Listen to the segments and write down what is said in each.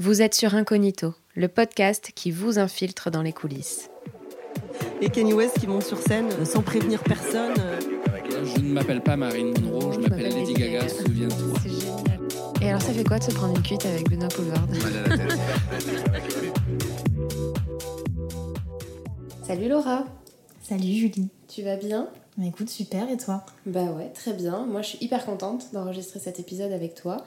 Vous êtes sur Incognito, le podcast qui vous infiltre dans les coulisses. Et Kanye West qui monte sur scène euh, sans prévenir personne. euh. Je ne m'appelle pas Marine Monroe, je m'appelle Lady Gaga, souviens-toi. C'est génial. Et alors, ça fait quoi de se prendre une cuite avec Benoît Poulvard Salut Laura, Salut Julie. tu vas bien? Bah, écoute, super, et toi? Bah ouais, très bien. Moi, je suis hyper contente d'enregistrer cet épisode avec toi.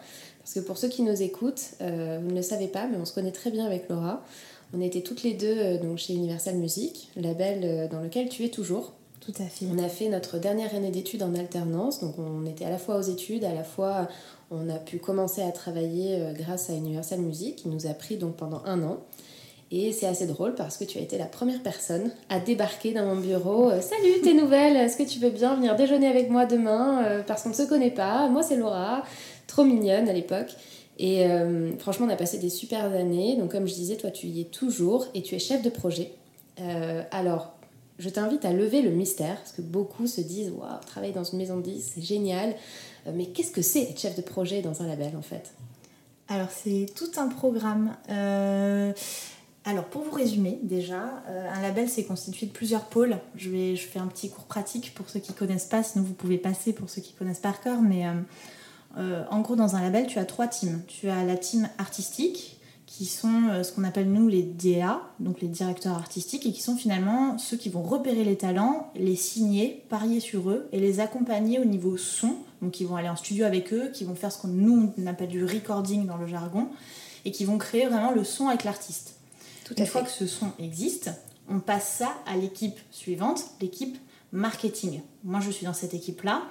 Parce que pour ceux qui nous écoutent, euh, vous ne le savez pas, mais on se connaît très bien avec Laura. On était toutes les deux euh, donc chez Universal Music, label euh, dans lequel tu es toujours. Tout à fait. On a fait notre dernière année d'études en alternance, donc on était à la fois aux études, à la fois on a pu commencer à travailler grâce à Universal Music, qui nous a pris donc pendant un an. Et c'est assez drôle parce que tu as été la première personne à débarquer dans mon bureau. Salut, tes nouvelles Est-ce que tu veux bien venir déjeuner avec moi demain Parce qu'on ne se connaît pas. Moi, c'est Laura, trop mignonne à l'époque. Et euh, franchement, on a passé des super années. Donc, comme je disais, toi, tu y es toujours et tu es chef de projet. Euh, alors, je t'invite à lever le mystère, parce que beaucoup se disent Waouh, travailler dans une maison de 10, c'est génial. Euh, Mais qu'est-ce que c'est être chef de projet dans un label en fait? Alors, c'est tout un programme. Alors, pour vous résumer, déjà, un label, c'est constitué de plusieurs pôles. Je, vais, je fais un petit cours pratique pour ceux qui connaissent pas, sinon vous pouvez passer pour ceux qui connaissent par cœur. Mais euh, en gros, dans un label, tu as trois teams. Tu as la team artistique, qui sont euh, ce qu'on appelle nous les DA, donc les directeurs artistiques, et qui sont finalement ceux qui vont repérer les talents, les signer, parier sur eux et les accompagner au niveau son. Donc ils vont aller en studio avec eux, qui vont faire ce qu'on nous on appelle du recording dans le jargon, et qui vont créer vraiment le son avec l'artiste. Tout Une fois que ce son existe, on passe ça à l'équipe suivante, l'équipe marketing. Moi, je suis dans cette équipe-là.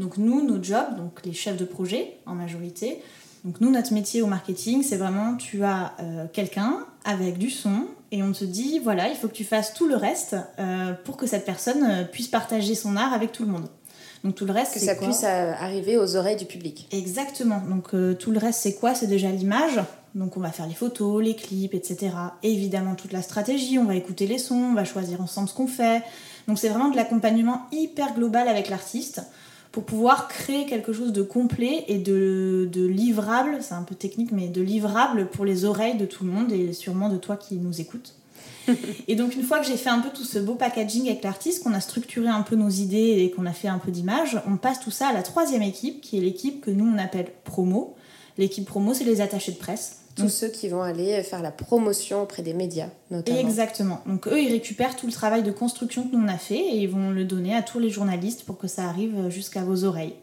Donc nous, nos jobs, donc les chefs de projet en majorité. Donc nous, notre métier au marketing, c'est vraiment tu as euh, quelqu'un avec du son et on te dit voilà, il faut que tu fasses tout le reste euh, pour que cette personne euh, puisse partager son art avec tout le monde. Donc tout le reste, Que c'est ça quoi puisse arriver aux oreilles du public. Exactement. Donc tout le reste, c'est quoi? C'est déjà l'image. Donc on va faire les photos, les clips, etc. Et évidemment toute la stratégie. On va écouter les sons, on va choisir ensemble ce qu'on fait. Donc c'est vraiment de l'accompagnement hyper global avec l'artiste pour pouvoir créer quelque chose de complet et de, de livrable, c'est un peu technique, mais de livrable pour les oreilles de tout le monde et sûrement de toi qui nous écoutes. Et donc une fois que j'ai fait un peu tout ce beau packaging avec l'artiste, qu'on a structuré un peu nos idées et qu'on a fait un peu d'images, on passe tout ça à la troisième équipe, qui est l'équipe que nous on appelle promo. L'équipe promo, c'est les attachés de presse. Tous ceux qui vont aller faire la promotion auprès des médias, notamment. Exactement. Donc eux, ils récupèrent tout le travail de construction que nous on a fait et ils vont le donner à tous les journalistes pour que ça arrive jusqu'à vos oreilles.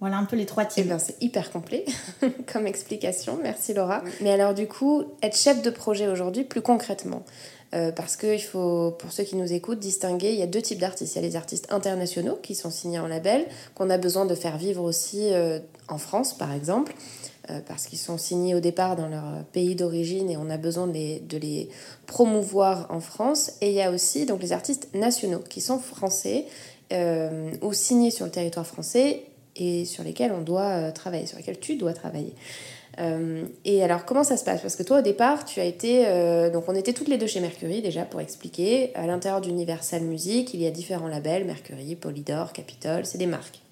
Voilà un peu les trois Eh teams. bien, c'est hyper complet comme explication. Merci Laura. Mais alors, du coup, être chef de projet aujourd'hui, plus concrètement, euh, parce qu'il faut, pour ceux qui nous écoutent, distinguer, il y a deux types d'artistes. Il y a les artistes internationaux qui sont signés en label, qu'on a besoin de faire vivre aussi euh, en France, par exemple, parce qu'ils sont signés au départ dans leur pays d'origine et on a besoin de les, promouvoir en France. Et il y a aussi donc, les artistes nationaux qui sont français euh, ou signés sur le territoire français et sur lesquels on doit euh, travailler, sur lesquels tu dois travailler. Euh, et alors, comment ça se passe? Parce que toi, au départ, tu as été. euh, donc, on était toutes les deux chez Mercury, déjà, pour expliquer. À l'intérieur d'Universal Music, il y a différents labels Mercury, Polydor, Capitol, c'est des marques.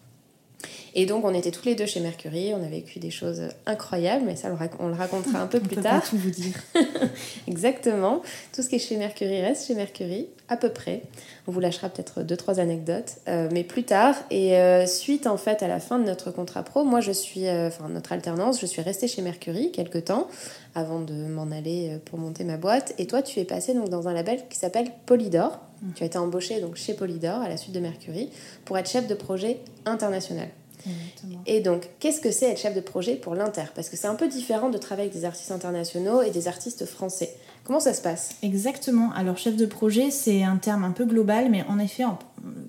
Et donc, on était toutes les deux chez Mercury, on a vécu des choses incroyables, mais ça, on le rac- on le racontera un peu On plus peut tard. pas tout vous dire. Exactement. Tout ce qui est chez Mercury reste chez Mercury, à peu près. On vous lâchera peut-être deux, trois anecdotes, euh, mais plus tard. Et euh, suite, en fait, à la fin de notre contrat pro, moi, je suis, euh, enfin, notre alternance, je suis restée chez Mercury quelques temps avant de m'en aller pour monter ma boîte. Et toi, tu es passée donc, dans un label qui s'appelle Polydor. Tu as été embauchée donc, chez Polydor à la suite de Mercury pour être chef de projet international. Exactement. Et donc, qu'est-ce que c'est être chef de projet pour l'Inter? Parce que c'est un peu différent de travailler avec des artistes internationaux et des artistes français. Comment ça se passe? Exactement. Alors, chef de projet, c'est un terme un peu global, mais en effet,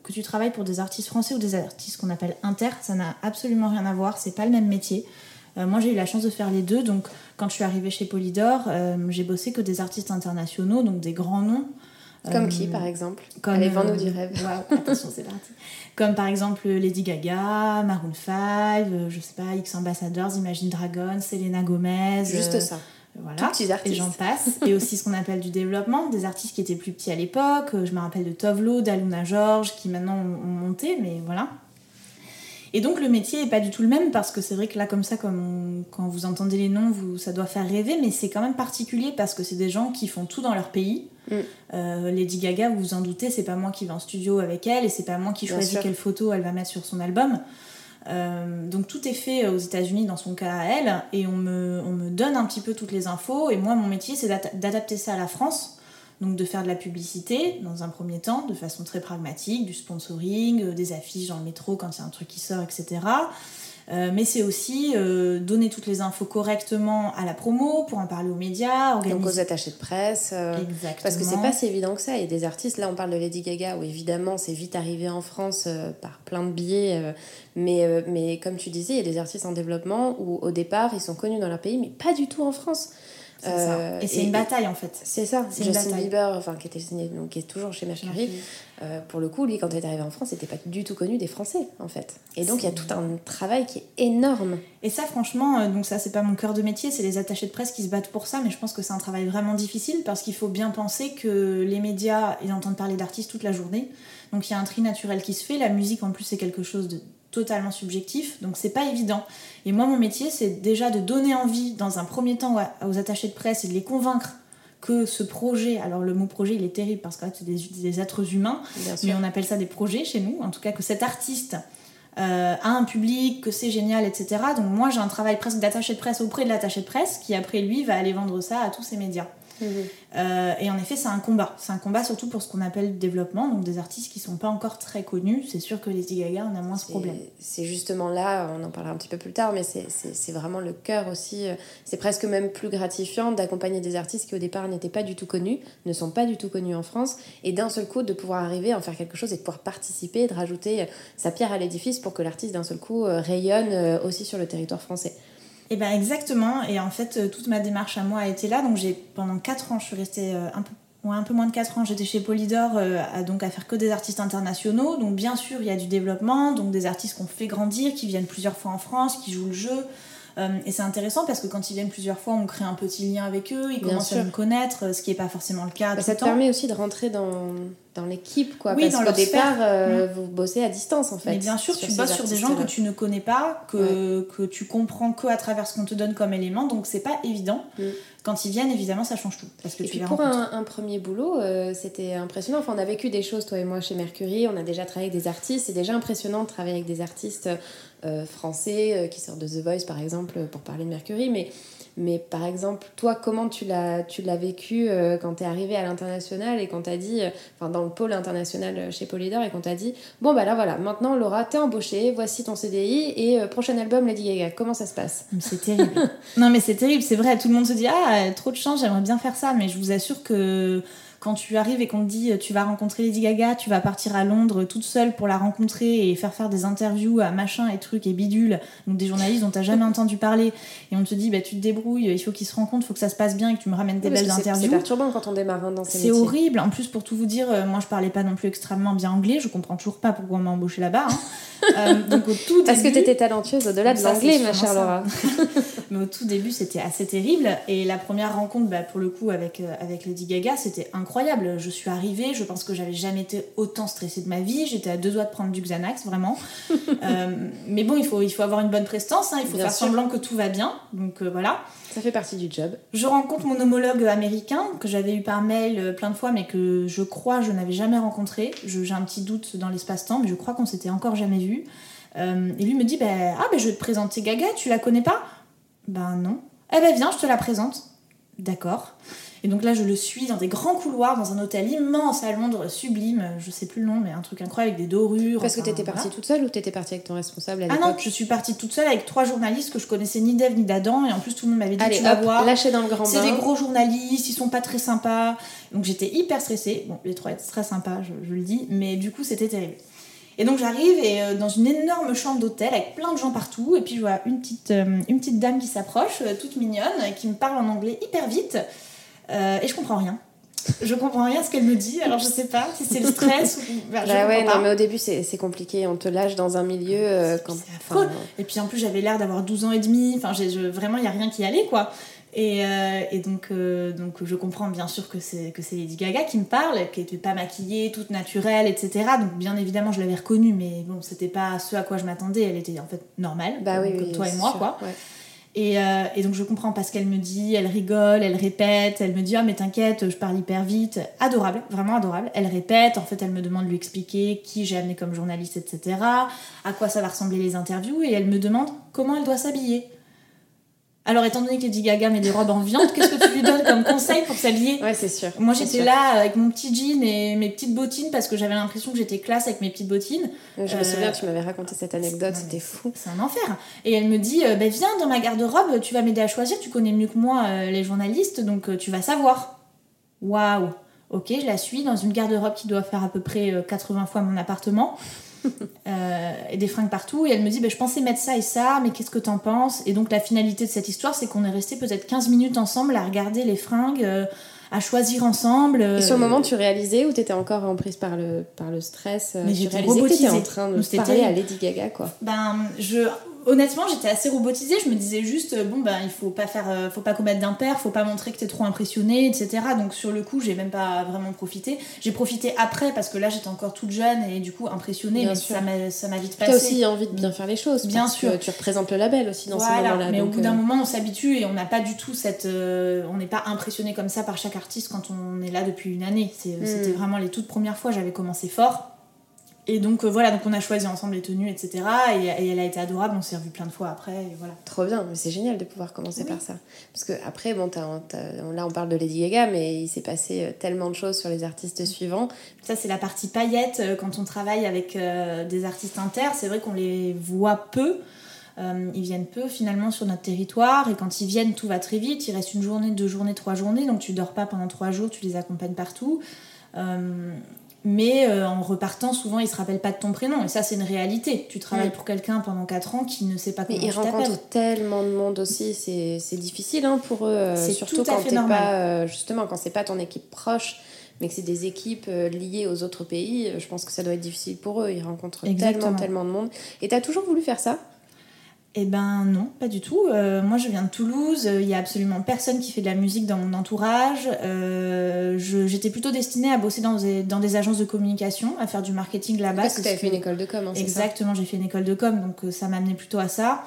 que tu travailles pour des artistes français ou des artistes qu'on appelle inter, ça n'a absolument rien à voir. C'est pas le même métier. Euh, moi, j'ai eu la chance de faire les deux. Donc, quand je suis arrivée chez Polydor, euh, j'ai bossé que des artistes internationaux, donc des grands noms. Comme Euh, qui, par exemple? comme, Allez, vends-nous euh, du rêve. waouh, attention, c'est parti. Comme par exemple Lady Gaga, Maroon 5, euh, je sais pas, X Ambassadors, Imagine Dragons, Selena Gomez. Juste ça. Voilà. Tout petits artistes. Et j'en passe. et aussi ce qu'on appelle du développement, des artistes qui étaient plus petits à l'époque. Je me rappelle de Tovlo, d'Aluna George, qui maintenant ont monté, mais voilà. Et donc le métier est pas du tout le même parce que c'est vrai que là comme ça, comme quand vous entendez les noms, vous, ça doit faire rêver, mais c'est quand même particulier parce que c'est des gens qui font tout dans leur pays. Mm. Euh, Lady Gaga, vous vous en doutez, c'est pas moi qui vais en studio avec elle et c'est pas moi qui Bien choisis sûr. quelle photo elle va mettre sur son album. Euh, donc tout est fait aux États-Unis dans son cas à elle et on me, on me donne un petit peu toutes les infos et moi mon métier c'est d'adapter ça à la France donc de faire de la publicité dans un premier temps de façon très pragmatique, du sponsoring, euh, des affiches dans le métro quand il y a un truc qui sort, etc. Euh, mais c'est aussi euh, donner toutes les infos correctement à la promo pour en parler aux médias, Donc aux organiser. attachés de presse. euh, Exactement. Parce que c'est pas si évident que ça. Il y a des artistes, là on parle de Lady Gaga, où évidemment c'est vite arrivé en France par plein de biais. mais, mais comme tu disais, il y a des artistes en développement où au départ ils sont connus dans leur pays, mais pas du tout en France. Euh, Et c'est une bataille en fait. C'est ça. Justin. Bieber, enfin, qui, était donc, qui est toujours chez Mercury, euh, pour le coup, lui, quand il est arrivé en France, il n'était pas du tout connu des Français, en fait. Et donc il y a tout un travail qui est énorme. Et ça, franchement, euh, donc ça, c'est pas mon cœur de métier, c'est les attachés de presse qui se battent pour ça, mais je pense que c'est un travail vraiment difficile parce qu'il faut bien penser que les médias, ils entendent parler d'artistes toute la journée. Donc il y a un tri naturel qui se fait. La musique, en plus, c'est quelque chose de totalement subjectif, donc c'est pas évident. Et moi, mon métier, c'est déjà de donner envie, dans un premier temps, aux attachés de presse et de les convaincre que ce projet, alors le mot projet, il est terrible parce que c'est des, des êtres humains, mais on appelle ça des projets chez nous, en tout cas que cet artiste euh, a un public, que c'est génial, etc. Donc moi j'ai un travail presque d'attaché de presse auprès de l'attaché de presse qui après lui va aller vendre ça à tous ses médias. Euh, et en effet c'est un combat, c'est un combat surtout pour ce qu'on appelle le développement, donc des artistes qui sont pas encore très connus. C'est sûr que Lady Gaga on a moins ce problème. C'est justement là, on en parlera un petit peu plus tard, mais c'est- vraiment le cœur aussi. euh, C'est presque même plus gratifiant d'accompagner des artistes qui au départ n'étaient pas du tout connus, ne sont pas du tout connus en France, et d'un seul coup de pouvoir arriver à en faire quelque chose et de pouvoir participer, de rajouter sa pierre à l'édifice pour que l'artiste d'un seul coup euh, rayonne aussi sur le territoire français. Et ben exactement, et en fait euh, toute ma démarche à moi a été là, donc j'ai pendant 4 ans, je suis restée euh, un peu ouais, un peu moins de 4 ans, j'étais chez Polydor euh, à, donc à faire que des artistes internationaux. Donc bien sûr, il y a du développement, donc des artistes qu'on fait grandir, qui viennent plusieurs fois en France, qui jouent le jeu. Euh, et c'est intéressant parce que quand ils viennent plusieurs fois, on crée un petit lien avec eux, ils Bien commencent sûr. à nous connaître, ce qui n'est pas forcément le cas Bah, tout ça le te temps. permet aussi de rentrer dans, dans l'équipe, quoi. Oui, parce dans qu'au départ, euh, vous bossez à distance, en fait. Mais bien sûr, tu bosses sur des gens que tu ne connais pas, que, que tu comprends que à travers ce qu'on te donne comme élément, donc c'est pas évident. Mm. Quand ils viennent, évidemment, ça change tout. Parce que Et tu puis les pour un, un premier boulot, euh, c'était impressionnant. Enfin, on a vécu des choses, toi et moi, chez Mercury. On a déjà travaillé avec des artistes. C'est déjà impressionnant de travailler avec des artistes euh, français euh, qui sortent de The Voice, par exemple, pour parler de Mercury. Mais, mais par exemple, toi, comment tu l'as, tu l'as vécu quand tu es arrivé à l'international et qu'on t'a dit, enfin, dans le pôle international chez Polydor, et qu'on t'a dit, bon, bah là, voilà, maintenant, Laura, t'es embauchée, voici ton CDI et prochain album, Lady Gaga. Comment ça se passe? C'est terrible. non, mais c'est terrible, c'est vrai. Tout le monde se dit Ah, trop de chance, j'aimerais bien faire ça. Mais je vous assure que quand tu arrives et qu'on te dit Tu vas rencontrer Lady Gaga, tu vas partir à Londres toute seule pour la rencontrer et faire faire des interviews à machin et trucs et bidules, donc des journalistes dont t'as jamais entendu parler, et on te dit bah, Tu te débrouilles, il faut qu'ils se rencontrent, il faut que ça se passe bien et que tu me ramènes des belles que c'est- interviews. perturbant quand on démarre hein, dans ces C'est horrible. En plus, pour tout vous dire, euh, moi je parlais pas non plus extrêmement bien anglais. Je comprends toujours pas pourquoi on m'a embauché là-bas. hein. Euh, donc au tout Parce que début- t'étais talentueuse au-delà de l'anglais, ma chère. Laura. Mais au tout début, c'était assez terrible. Et la première rencontre, bah, pour le coup, avec, euh, avec Lady Gaga, c'était incroyable. Je suis arrivée, je pense que j'avais jamais été autant stressée de ma vie. J'étais à deux doigts de prendre du Xanax, vraiment. Euh, mais bon, il faut, il faut avoir une bonne prestance, hein. il faut Bien faire sûr. semblant que tout va bien. Donc voilà. Ça fait partie du job. Je rencontre mon homologue américain, que j'avais eu par mail euh, plein de fois, mais que je crois je n'avais jamais rencontré. J'ai un petit doute dans l'espace-temps, mais je crois qu'on s'était encore jamais vu. Euh, et lui me dit bah, Ah, ben je vais te présenter Gaga, tu la connais pas? Ben non. Eh ben viens, je te la présente. D'accord. Et donc là, je le suis dans des grands couloirs, dans un hôtel immense à Londres, sublime, je sais plus le nom, mais un truc incroyable avec des dorures. Parce que enfin, t'étais voilà. partie toute seule ou t'étais partie avec ton responsable à Ah non, je suis partie toute seule avec trois journalistes que je connaissais ni d'Ève ni d'Adam, et en plus tout le monde m'avait dit Allez, tu vas hop, voir. lâché dans le grand C'est des gros journalistes, ils sont pas très sympas. Donc j'étais hyper stressée. Bon, les trois étaient très sympas, je, je le dis, mais du coup c'était terrible. Et donc j'arrive et euh, dans une énorme chambre d'hôtel avec plein de gens partout, et puis je vois une petite, euh, une petite dame qui s'approche, euh, toute mignonne, qui me parle en anglais hyper vite, euh, et je comprends rien. Je comprends rien à ce qu'elle me dit, alors je sais pas si c'est le stress ou. bah, Bah ouais, non, mais au début c'est compliqué, on te lâche dans un milieu euh, quand. Enfin, Et puis en plus, j'avais l'air d'avoir 12 ans et demi. Enfin, je- vraiment, il n'y a rien qui allait, quoi. Et, euh, et donc, euh, donc je comprends bien sûr que c'est que c'est Lady Gaga qui me parle, qu'elle n'était pas maquillée, toute naturelle, etc. Donc bien évidemment je l'avais reconnue, mais bon c'était pas ce à quoi je m'attendais. Elle était en fait normale, Bah oui, comme oui, toi et moi sûr, quoi. ouais. Et, euh, et donc je comprends parce qu'elle me dit, elle rigole, elle répète, elle me dit ah mais t'inquiète, je parle hyper vite, adorable, vraiment adorable. Elle répète, en fait elle me demande de lui expliquer qui j'ai amené comme journaliste, etc. À quoi ça va ressembler les interviews et elle me demande comment elle doit s'habiller. Alors étant donné que Lady Gaga met des robes en viande, qu'est-ce que tu lui donnes comme conseil pour s'habiller Ouais, c'est sûr. Moi j'étais là avec mon petit jean et mes petites bottines parce que j'avais l'impression que j'étais classe avec mes petites bottines. Je me Euh, souviens, tu m'avais raconté cette anecdote, c'était fou. C'est un enfer. Et elle me dit, euh, Ben, viens dans ma garde-robe, tu vas m'aider à choisir, tu connais mieux que moi euh, les journalistes, donc euh, tu vas savoir. Waouh. Ok, je la suis dans une garde-robe qui doit faire à peu près euh, 80 fois mon appartement. Euh, et des fringues partout. Et elle me dit, Ben, je pensais mettre ça et ça, mais qu'est-ce que t'en penses? Et donc la finalité de cette histoire, c'est qu'on est resté peut-être 15 minutes ensemble à regarder les fringues, euh, à choisir ensemble. Et sur le euh, moment, tu réalisais ou t'étais encore emprise par le, par le stress euh, Mais j'étais t'étais en robotisée. train de parler à. Lady Gaga, quoi. Ben, je, honnêtement, j'étais assez robotisée. Je me disais juste, euh, bon, ben, il faut pas faire, euh, faut pas commettre d'impair, faut pas montrer que t'es trop impressionné, etc. Donc, sur le coup, j'ai même pas vraiment profité. J'ai profité après parce que là, j'étais encore toute jeune et du coup impressionnée, Bien mais sûr. ça m'a, vite T'as passé. aussi envie de bien faire les choses. Bien parce sûr. que tu représentes le label aussi dans ces Voilà, moments-là. mais au bout d'un euh, moment, on s'habitue et on n'a pas du tout cette. euh, on n'est pas impressionné comme ça par chaque artiste quand on est là depuis une année. Mm. C'était vraiment les toutes premières fois, j'avais commencé fort. Et donc euh, voilà, donc on a choisi ensemble les tenues, etc. Et, et elle a été adorable, on s'est revu plein de fois après, et voilà. Trop bien, mais c'est génial de pouvoir commencer Oui. par ça. Parce que après, bon, là on parle de Lady Gaga, mais il s'est passé euh, tellement de choses sur les artistes suivants. Ça, c'est la partie paillette euh, quand on travaille avec euh, des artistes inter. C'est vrai qu'on les voit peu. Euh, ils viennent peu finalement sur notre territoire et quand ils viennent, tout va très vite. Il reste une journée, deux journées, trois journées, donc tu dors pas pendant trois jours, tu les accompagnes partout. Euh, mais euh, en repartant, souvent, ils se rappellent pas de ton prénom et ça, c'est une réalité. Tu travailles Mm. pour quelqu'un pendant quatre ans qui ne sait pas Mais comment ils tu t'appelles. rencontrent tellement de monde aussi, c'est c'est difficile hein, pour eux. euh, C'est surtout tout à quand fait normal. pas, euh, justement, quand c'est pas ton équipe proche, mais que c'est des équipes euh, liées aux autres pays, je pense que ça doit être difficile pour eux. Ils rencontrent Exactement. tellement, tellement de monde. Et t'as toujours voulu faire ça? Eh ben non, pas du tout. Euh, moi, je viens de Toulouse. Il y a absolument personne qui fait de la musique dans mon entourage. Euh, J'étais plutôt destinée à bosser dans des, dans des agences de communication, à faire du marketing là-bas. Parce que t'avais parce fait une école de com, hein, Exactement, j'ai fait une école de com, donc euh, ça m'a amené plutôt à ça.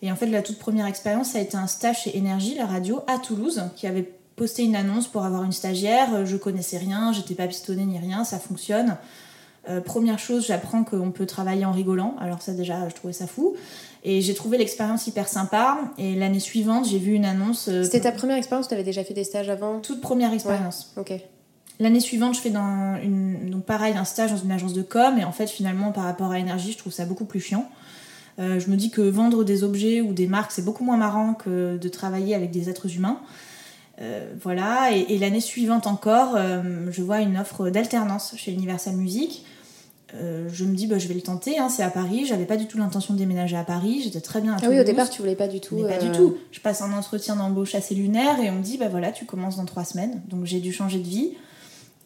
Et en fait, la toute première expérience, ça a été un stage chez Énergie, la radio, à Toulouse, qui avait posté une annonce pour avoir une stagiaire. Euh, Je connaissais rien, j'étais pas pistonnée ni rien, ça fonctionne. Euh, première chose, j'apprends qu'on peut travailler en rigolant. Alors ça déjà, je trouvais ça fou. Et j'ai trouvé l'expérience hyper sympa. Et l'année suivante, j'ai vu une annonce. euh, C'était ta première expérience ou t'avais déjà fait des stages avant? Toute première expérience. Ok. L'année suivante, je fais dans une, donc pareil un stage dans une agence de com et en fait finalement par rapport à énergie, je trouve ça beaucoup plus chiant. Euh, je me dis que vendre des objets ou des marques c'est beaucoup moins marrant que de travailler avec des êtres humains. Euh, voilà et, et l'année suivante encore, euh, je vois une offre d'alternance chez Universal Music. Euh, je me dis bah, je vais le tenter, hein, c'est à Paris. J'avais pas du tout l'intention de déménager à Paris, j'étais très bien à Ah oui, au départ, tu voulais pas du tout. Mais pas euh, du tout. Je passe un entretien d'embauche assez lunaire et on me dit bah voilà, tu commences dans trois semaines. Donc j'ai dû changer de vie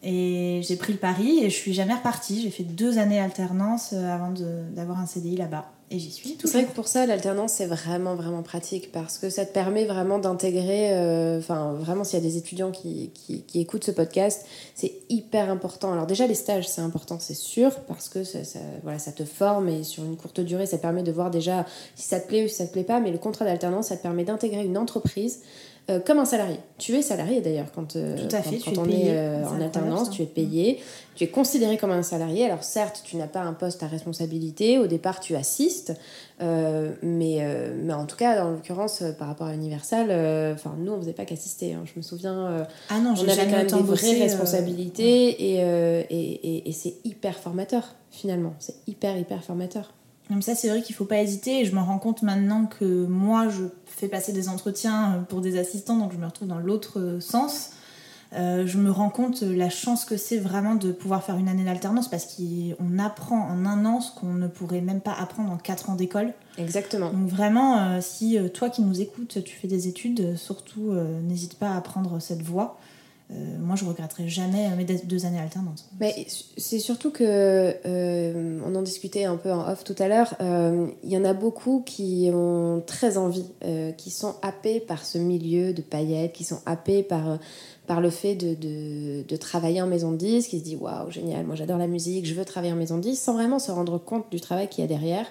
et j'ai pris le pari et je suis jamais repartie. J'ai fait deux années alternance euh, avant d'avoir un CDI là-bas et j'y suis C'est vrai que pour ça, l'alternance, c'est vraiment, vraiment pratique parce que ça te permet vraiment d'intégrer. euh, Enfin, vraiment, s'il y a des étudiants qui, qui, écoutent ce podcast, c'est hyper important. Alors, déjà, les stages, c'est important, c'est sûr, parce que ça, voilà, ça te forme et sur une courte durée, ça permet de voir déjà si ça te plaît ou si ça te plaît pas. Mais le contrat d'alternance, ça te permet d'intégrer une entreprise. Euh, comme un salarié. Tu es salarié d'ailleurs quand, euh, Tout à quand- fait, quand tu es on payé. est euh, en alternance, tu es payé, tu es considéré comme un salarié. Alors certes, tu n'as pas un poste à responsabilité, au départ tu assistes, mais, mais en tout cas, dans l'occurrence, par rapport à Universal, enfin nous on faisait pas qu'assister. hein. Je me souviens, Ah non, on avait quand même des vraies responsabilités et, et, et, et c'est hyper formateur finalement. C'est hyper hyper formateur. Comme ça, c'est vrai qu'il faut pas hésiter. Et je me rends compte maintenant que moi, je fais passer des entretiens euh, pour des assistants, donc je me retrouve dans l'autre euh, sens. Euh, je me rends compte la chance que c'est vraiment de pouvoir faire une année d'alternance parce qu'on apprend en un an ce qu'on ne pourrait même pas apprendre en quatre ans d'école. Exactement. Donc vraiment, euh, si toi qui nous écoutes, tu fais des études, surtout euh, n'hésite pas à prendre cette voie. Moi, je regretterai jamais mes deux années alternantes. Mais c'est surtout que, on en discutait un peu en off tout à l'heure, il y en a beaucoup qui ont très envie, qui sont happés par ce milieu de paillettes, qui sont happés par par le fait de, de, de, travailler en maison de disque, il se dit waouh, génial, moi j'adore la musique, je veux travailler en maison de disque, sans vraiment se rendre compte du travail qu'il y a derrière.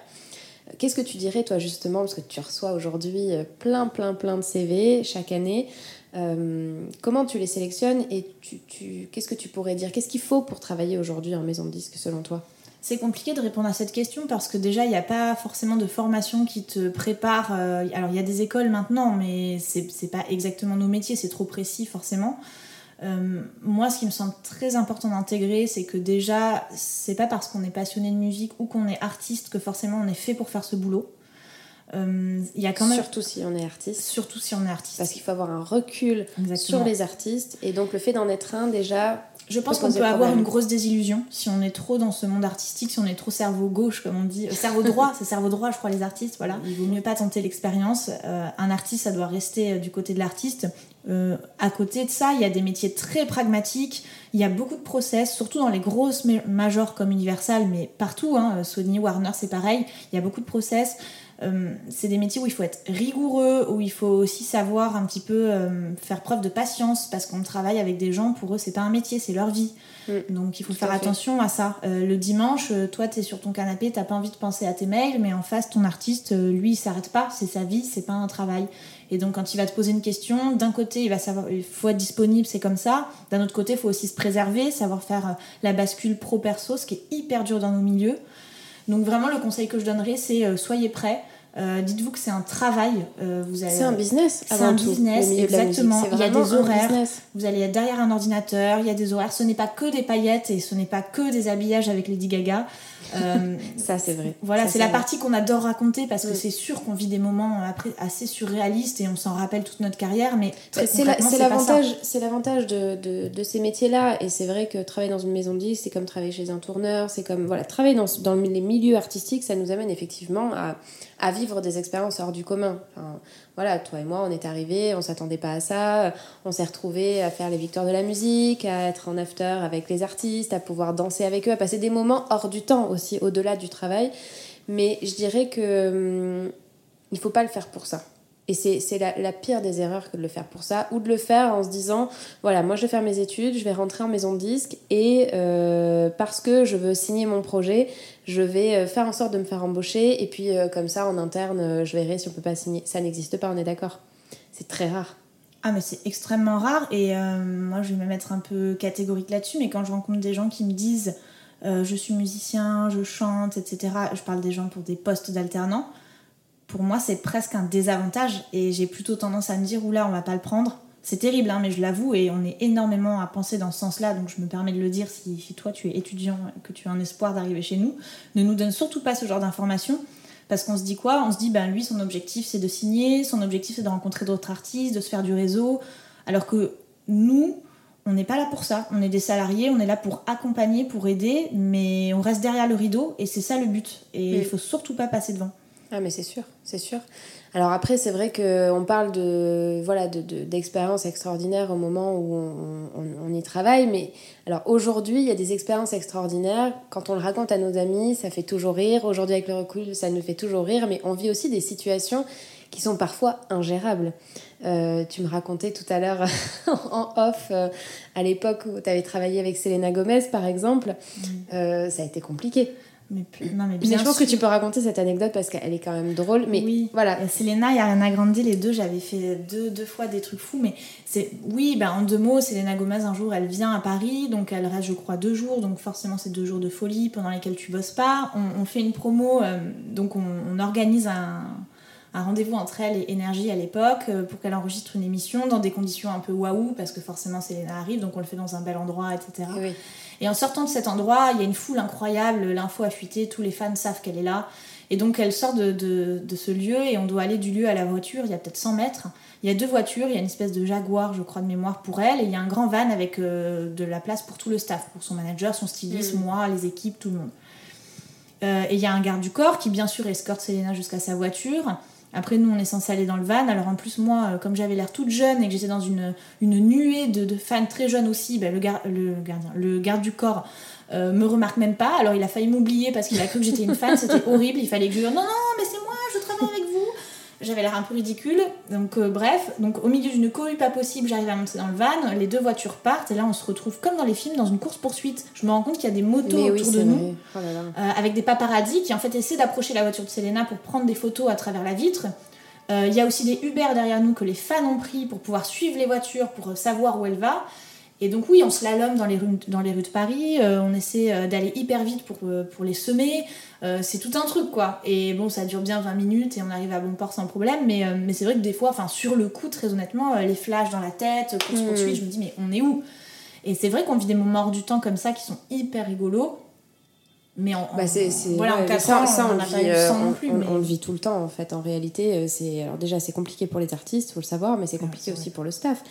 Qu'est-ce que tu dirais, toi, justement, parce que tu reçois aujourd'hui euh, plein, plein, plein de CV chaque année euh, Comment tu les sélectionnes et tu, qu'est-ce que tu pourrais dire? Qu'est-ce qu'il faut pour travailler aujourd'hui en maison de disque, selon toi? C'est compliqué de répondre à cette question parce que déjà, il n'y a pas forcément de formation qui te prépare. Euh, alors, il y a des écoles maintenant, mais c'est pas exactement nos métiers, c'est trop précis forcément. Euh, moi, ce qui me semble très important d'intégrer, c'est que déjà, c'est pas parce qu'on est passionné de musique ou qu'on est artiste que forcément on est fait pour faire ce boulot. Euh, y a quand même... Surtout si on est artiste. Surtout si on est artiste. Parce qu'il faut avoir un recul sur les artistes. Et donc le fait d'en être un, déjà, je pense qu'on peut avoir une grosse désillusion si on est trop dans ce monde artistique, si on est trop cerveau gauche, comme on dit. Euh, cerveau droit, c'est cerveau droit, je crois, les artistes, voilà. Il vaut mieux pas tenter l'expérience. Euh, un artiste, ça doit rester euh, du côté de l'artiste. à côté de ça, il y a des métiers très pragmatiques, il y a beaucoup de process, surtout dans les grosses majors comme Universal, mais partout, hein, Sony, Warner, c'est pareil, il y a beaucoup de process. Euh, c'est des métiers où il faut être rigoureux, où il faut aussi savoir un petit peu euh, faire preuve de patience, parce qu'on travaille avec des gens, pour eux, c'est pas un métier, c'est leur vie. Mm. Donc il faut faire attention à ça. Euh, le dimanche, toi, tu es sur ton canapé, t'as pas envie de penser à tes mails, mais en face, ton artiste, lui, il s'arrête pas, c'est sa vie, c'est pas un travail. Et donc quand il va te poser une question, d'un côté, il va savoir, il faut être disponible, c'est comme ça. D'un autre côté, il faut aussi se préserver, savoir faire la bascule pro-perso, ce qui est hyper dur dans nos milieux. Donc vraiment, le conseil que je donnerais, c'est soyez prêts. Euh, dites-vous que c'est un travail. Euh, vous c'est un business. C'est un business, exactement. Il y a des horaires. Vous allez être derrière un ordinateur. Il y a des horaires. Ce n'est pas que des paillettes et ce n'est pas que des habillages avec Lady Gaga. Euh, ça, c'est vrai. Voilà, c'est la partie qu'on adore raconter parce que c'est sûr qu'on vit des moments assez surréalistes et on s'en rappelle toute notre carrière, mais c'est l'avantage, c'est l'avantage de, de, de, ces métiers-là. Et c'est vrai que travailler dans une maison de disques, c'est comme travailler chez un tourneur, c'est comme voilà, travailler dans, dans les milieux artistiques, ça nous amène effectivement à, à vivre des expériences hors du commun. voilà, toi et moi, on est arrivés, on s'attendait pas à ça, on s'est retrouvés à faire les victoires de la musique, à être en after avec les artistes, à pouvoir danser avec eux, à passer des moments hors du temps aussi, au-delà du travail. Mais je dirais que hum, il faut pas le faire pour ça. Et c'est la, la, pire des erreurs que de le faire pour ça, ou de le faire en se disant, voilà, moi je vais faire mes études, je vais rentrer en maison de disque, et euh, parce que je veux signer mon projet, je vais euh, faire en sorte de me faire embaucher, et puis euh, comme ça, en interne, je verrai si on peut pas signer. Ça n'existe pas, on est d'accord. C'est très rare. Ah mais c'est extrêmement rare, et moi je vais me mettre un peu catégorique là-dessus, mais quand je rencontre des gens qui me disent, je suis musicien, je chante, etc., je parle des gens pour des postes d'alternants, pour moi, c'est presque un désavantage et j'ai plutôt tendance à me dire, oula, on va pas le prendre. C'est terrible, hein, mais je l'avoue, et on est énormément à penser dans ce sens-là, donc je me permets de le dire si, toi tu es étudiant et que tu as un espoir d'arriver chez nous. Ne nous donne surtout pas ce genre d'informations, parce qu'on se dit quoi? On se dit, ben lui, son objectif c'est de signer, son objectif c'est de rencontrer d'autres artistes, de se faire du réseau, alors que nous, on n'est pas là pour ça. On est des salariés, on est là pour accompagner, pour aider, mais on reste derrière le rideau, et c'est ça le but. Et il faut surtout pas passer devant. Ah mais c'est sûr, c'est sûr. Alors après, c'est vrai qu'on parle de voilà d'expériences de, extraordinaires au moment où on, on, y travaille, mais alors aujourd'hui, il y a des expériences extraordinaires. Quand on le raconte à nos amis, ça fait toujours rire. Aujourd'hui, avec le recul, ça nous fait toujours rire, mais on vit aussi des situations qui sont parfois ingérables. Euh, tu me racontais tout à l'heure en off, euh, à l'époque où tu avais travaillé avec Selena Gomez, par exemple, mmh. euh, ça a été compliqué. Mais, non, mais, bien je pense que tu peux raconter cette anecdote parce qu'elle est quand même drôle. Mais oui. voilà. Selena, il y a Ariana Grande, les deux, j'avais fait deux, deux fois des trucs fous. Mais c'est oui, bah, en deux mots, Selena Gomez, un jour, elle vient à Paris. Donc elle reste, je crois, deux jours. Donc forcément, c'est deux jours de folie pendant lesquels tu bosses pas. On, fait une promo. Euh, donc on, on organise un, un rendez-vous entre elle et Énergie à l'époque euh, pour qu'elle enregistre une émission dans des conditions un peu waouh parce que forcément Selena arrive donc on le fait dans un bel endroit etc. Oui. Et en sortant de cet endroit, il y a une foule incroyable, l'info a fuité, tous les fans savent qu'elle est là. Et donc elle sort de, de, ce lieu et on doit aller du lieu à la voiture, il y a peut-être 100 mètres. Il y a deux voitures, il y a une espèce de Jaguar, je crois, de mémoire pour elle, et il y a un grand van avec euh, de la place pour tout le staff, pour son manager, son styliste, mm. moi, les équipes, tout le monde. Euh, et il y a un garde du corps qui, bien sûr, escorte Selena jusqu'à sa voiture. Après, nous, on est censé aller dans le van. Alors, en plus, moi, comme j'avais l'air toute jeune et que j'étais dans une, une nuée de, fans très jeunes aussi, ben, le, gardien, le garde du corps me remarque même pas. Alors, il a failli m'oublier parce qu'il a cru que j'étais une fan. C'était horrible. Il fallait que je non, non, mais c'est moi, je travaille avec vous. J'avais l'air un peu ridicule. Donc, euh, bref, donc au milieu d'une cohue pas possible, j'arrive à monter dans le van. Les deux voitures partent et là, on se retrouve comme dans les films dans une course-poursuite. Je me rends compte qu'il y a des motos autour de nous oh euh, avec des paparazzis qui en fait essaient d'approcher la voiture de Selena pour prendre des photos à travers la vitre. Euh, il y a aussi des Uber derrière nous que les fans ont pris pour pouvoir suivre les voitures, pour savoir où elle va. Et donc oui, on slalom dans les rues, dans les rues de Paris, on essaie d'aller hyper vite pour, pour les semer. Euh, c'est tout un truc quoi. Et bon, ça dure bien 20 minutes et on arrive à bon port sans problème, mais, euh, mais c'est vrai que des fois, enfin sur le coup, très honnêtement, euh, les flashs dans la tête, course poursuite, mm. je me dis mais on est où? Et c'est vrai qu'on vit des moments hors du temps comme ça qui sont hyper rigolos. Mais en, bah c'est, voilà, en ça, ça, on, le on, le vit tout le temps en fait. En réalité, c'est alors déjà c'est compliqué pour les artistes, faut le savoir, mais c'est compliqué aussi pour le staff.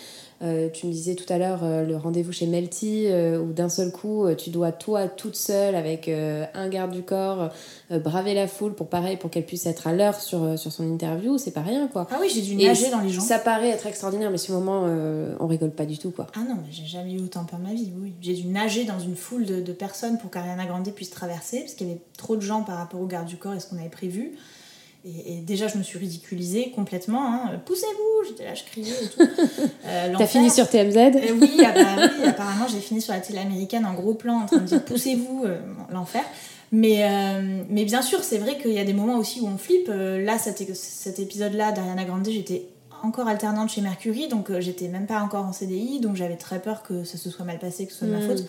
Euh, tu me disais tout à l'heure euh, le rendez-vous chez Melty, euh, où d'un seul coup, tu dois toi, toute seule, avec un garde du corps, braver la foule pour pareil, pour qu'elle puisse être à l'heure sur, sur son interview, c'est pas rien quoi. Ah oui, j'ai dû nager dans les gens. Ça paraît être extraordinaire, mais ce moment, on rigole pas du tout quoi. Ah non, mais j'ai jamais eu autant peur de ma vie, oui. J'ai dû nager dans une foule de, de personnes pour qu'Ariana Grande puisse traverser, parce qu'il y avait trop de gens par rapport au garde du corps et ce qu'on avait prévu. Et, déjà, je me suis ridiculisée complètement. Hein. Poussez-vous J'étais là, je criais et tout. Euh, T'as fini sur TMZ euh, oui, ah bah oui, apparemment, j'ai fini sur la télé américaine en gros plan en train de dire Poussez-vous euh, L'enfer. Mais, mais bien sûr, c'est vrai qu'il y a des moments aussi où on flippe. là, cet, cet épisode-là d'Ariana Grande, j'étais encore alternante chez Mercury, donc j'étais même pas encore en CDI, donc j'avais très peur que ça se soit mal passé, que ce soit de ma hmm. faute.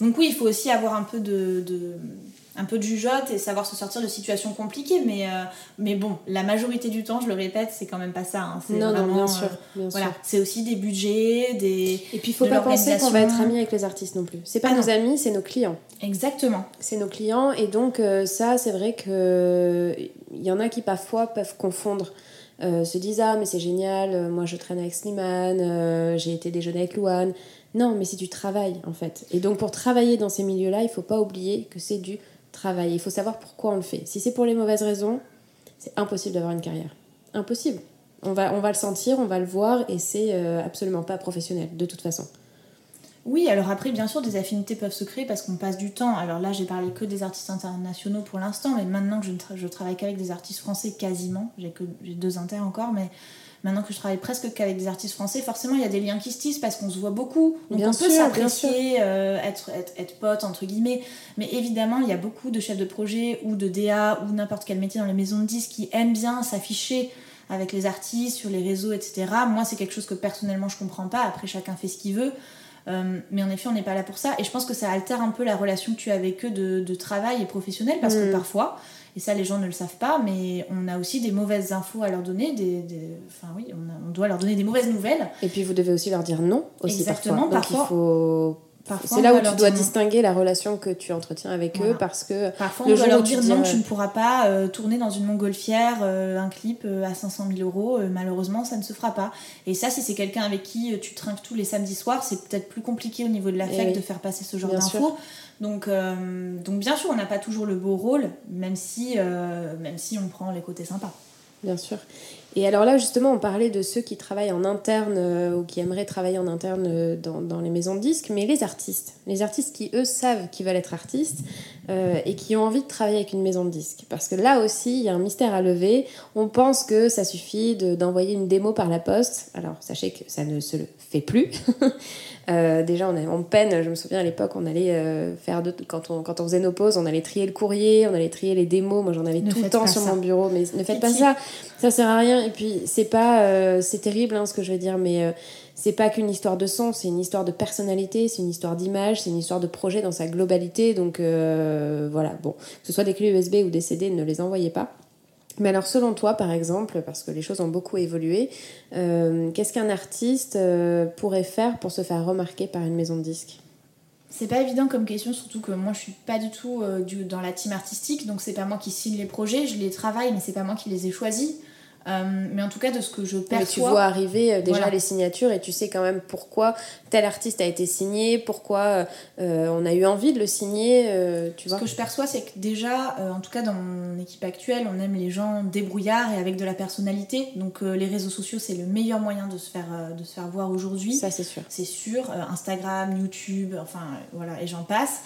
Donc oui, il faut aussi avoir un peu de un peu de jugeote et savoir se sortir de situations compliquées. Mais, euh, mais bon, la majorité du temps, je le répète, c'est quand même pas ça. Hein. Non, non, bien sûr. Euh, voilà. C'est aussi des budgets, des. Et puis il faut pas penser qu'on va être amis avec les artistes non plus. C'est pas ah nos amis, c'est nos clients. Exactement. C'est nos clients. Et donc, euh, ça, c'est vrai que il y en a qui parfois peuvent confondre. se disent ah mais c'est génial moi je traîne avec Slimane j'ai été déjeuner avec Louane non mais c'est du travail en fait et donc pour travailler dans ces milieux là il faut pas oublier que c'est du Il faut savoir pourquoi on le fait. Si c'est pour les mauvaises raisons, c'est impossible d'avoir une carrière. Impossible. On va, on va le sentir, on va le voir et c'est euh, absolument pas professionnel de toute façon. Oui, alors après, bien sûr, des affinités peuvent se créer parce qu'on passe du temps. Alors là, j'ai parlé que des artistes internationaux pour l'instant, mais maintenant que je, travaille qu'avec des artistes français quasiment, j'ai deux inter encore, mais maintenant que je travaille presque qu'avec des artistes français, forcément il y a des liens qui se tissent parce qu'on se voit beaucoup. Donc on peut s'apprécier, euh, être, être, être, pote entre guillemets. Mais évidemment, il y a beaucoup de chefs de projet ou de DA ou n'importe quel métier dans les maisons de disques qui aiment bien s'afficher avec les artistes, sur les réseaux, etc. Moi, c'est quelque chose que personnellement je comprends pas. Après, chacun fait ce qu'il veut. Euh, mais en effet, on n'est pas là pour ça. Et je pense que ça altère un peu la relation que tu as avec eux de, de travail et professionnel parce que mm. parfois, et ça, les gens ne le savent pas, mais on a aussi des mauvaises infos à leur donner. Des, Enfin, oui, on, doit leur donner des mauvaises nouvelles. Et puis, vous devez aussi leur dire non aussi Exactement, parfois. Donc, il faut c'est là où tu dois distinguer la relation que tu entretiens avec eux parce que parfois on doit leur dire non, tu ne pourras pas euh, tourner dans une montgolfière euh, un clip euh, à 500 000 euros. malheureusement, ça ne se fera pas. Et ça, si c'est quelqu'un avec qui tu trinques tous les samedis soirs, c'est peut-être plus compliqué au niveau de l'affect de faire passer ce genre d'infos. Donc, euh, donc bien sûr, on n'a pas toujours le beau rôle, même si, euh, même si on prend les côtés sympas. Bien sûr. Et alors là, justement, on parlait de ceux qui travaillent en interne euh, ou qui aimeraient travailler en interne dans, dans, les maisons de disques, mais les artistes. Les artistes qui, eux, savent qu'ils veulent être artistes et qui ont envie de travailler avec une maison de disques. Parce que là aussi, il y a un mystère à lever. On pense que ça suffit d'envoyer une démo par la poste. Alors, sachez que ça ne se le fait plus. Euh, déjà, on, on peine. Je me souviens à l'époque, on allait euh, faire quand on quand on faisait nos pauses, on allait trier le courrier, on allait trier les démos. Moi, j'en avais tout le temps sur mon bureau, mais ne faites pas ça. Ça sert à rien. Et puis, c'est pas, euh, c'est terrible hein, ce que je veux dire, mais c'est pas qu'une histoire de son, c'est une histoire de personnalité, c'est une histoire d'image, c'est une histoire de projet dans sa globalité. Donc voilà, bon, que ce soit des clés USB ou des CD, ne les envoyez pas. Mais alors selon toi, par exemple, parce que les choses ont beaucoup évolué, euh, qu'est-ce qu'un artiste euh, pourrait faire pour se faire remarquer par une maison de disques? C'est pas évident comme question, surtout que moi je suis pas du tout euh, dans la team artistique, donc c'est pas moi qui signe les projets, je les travaille, mais c'est pas moi qui les ai choisis. Euh, mais en tout cas, de ce que je perçois. Mais tu vois arriver euh, déjà les signatures et tu sais quand même pourquoi tel artiste a été signé, pourquoi euh, on a eu envie de le signer. tu vois. Ce que je perçois, c'est que déjà, en tout cas dans mon équipe actuelle, on aime les gens débrouillards et avec de la personnalité. Donc les réseaux sociaux, c'est le meilleur moyen de se faire, de se faire voir aujourd'hui. Ça, c'est sûr. C'est sûr. Instagram, YouTube, enfin voilà, et j'en passe.